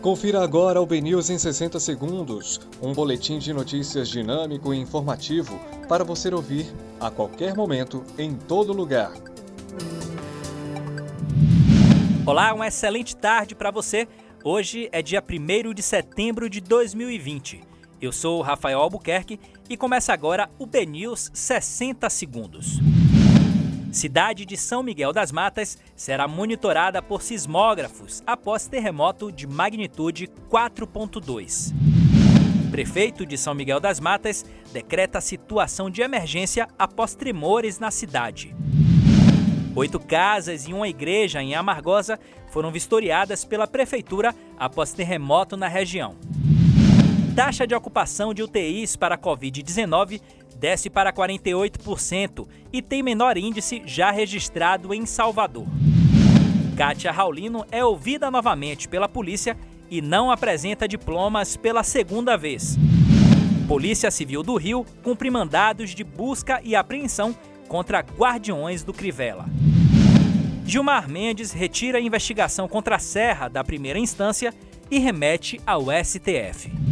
Confira agora o BNews em 60 segundos, um boletim de notícias dinâmico e informativo para você ouvir a qualquer momento, em todo lugar. Olá, uma excelente tarde para você. Hoje é dia 1 de setembro de 2020. Eu sou o Rafael Albuquerque e começa agora o BNews 60 segundos. Cidade de São Miguel das Matas será monitorada por sismógrafos após terremoto de magnitude 4.2. Prefeito de São Miguel das Matas decreta situação de emergência após tremores na cidade. Oito casas e uma igreja em Amargosa foram vistoriadas pela prefeitura após terremoto na região. Taxa de ocupação de UTIs para Covid-19 desce para 48% e tem menor índice já registrado em Salvador. Kátia Raulino é ouvida novamente pela polícia e não apresenta diplomas pela segunda vez. Polícia Civil do Rio cumpre mandados de busca e apreensão contra guardiões do Crivella. Gilmar Mendes retira a investigação contra a Serra da primeira instância e remete ao STF.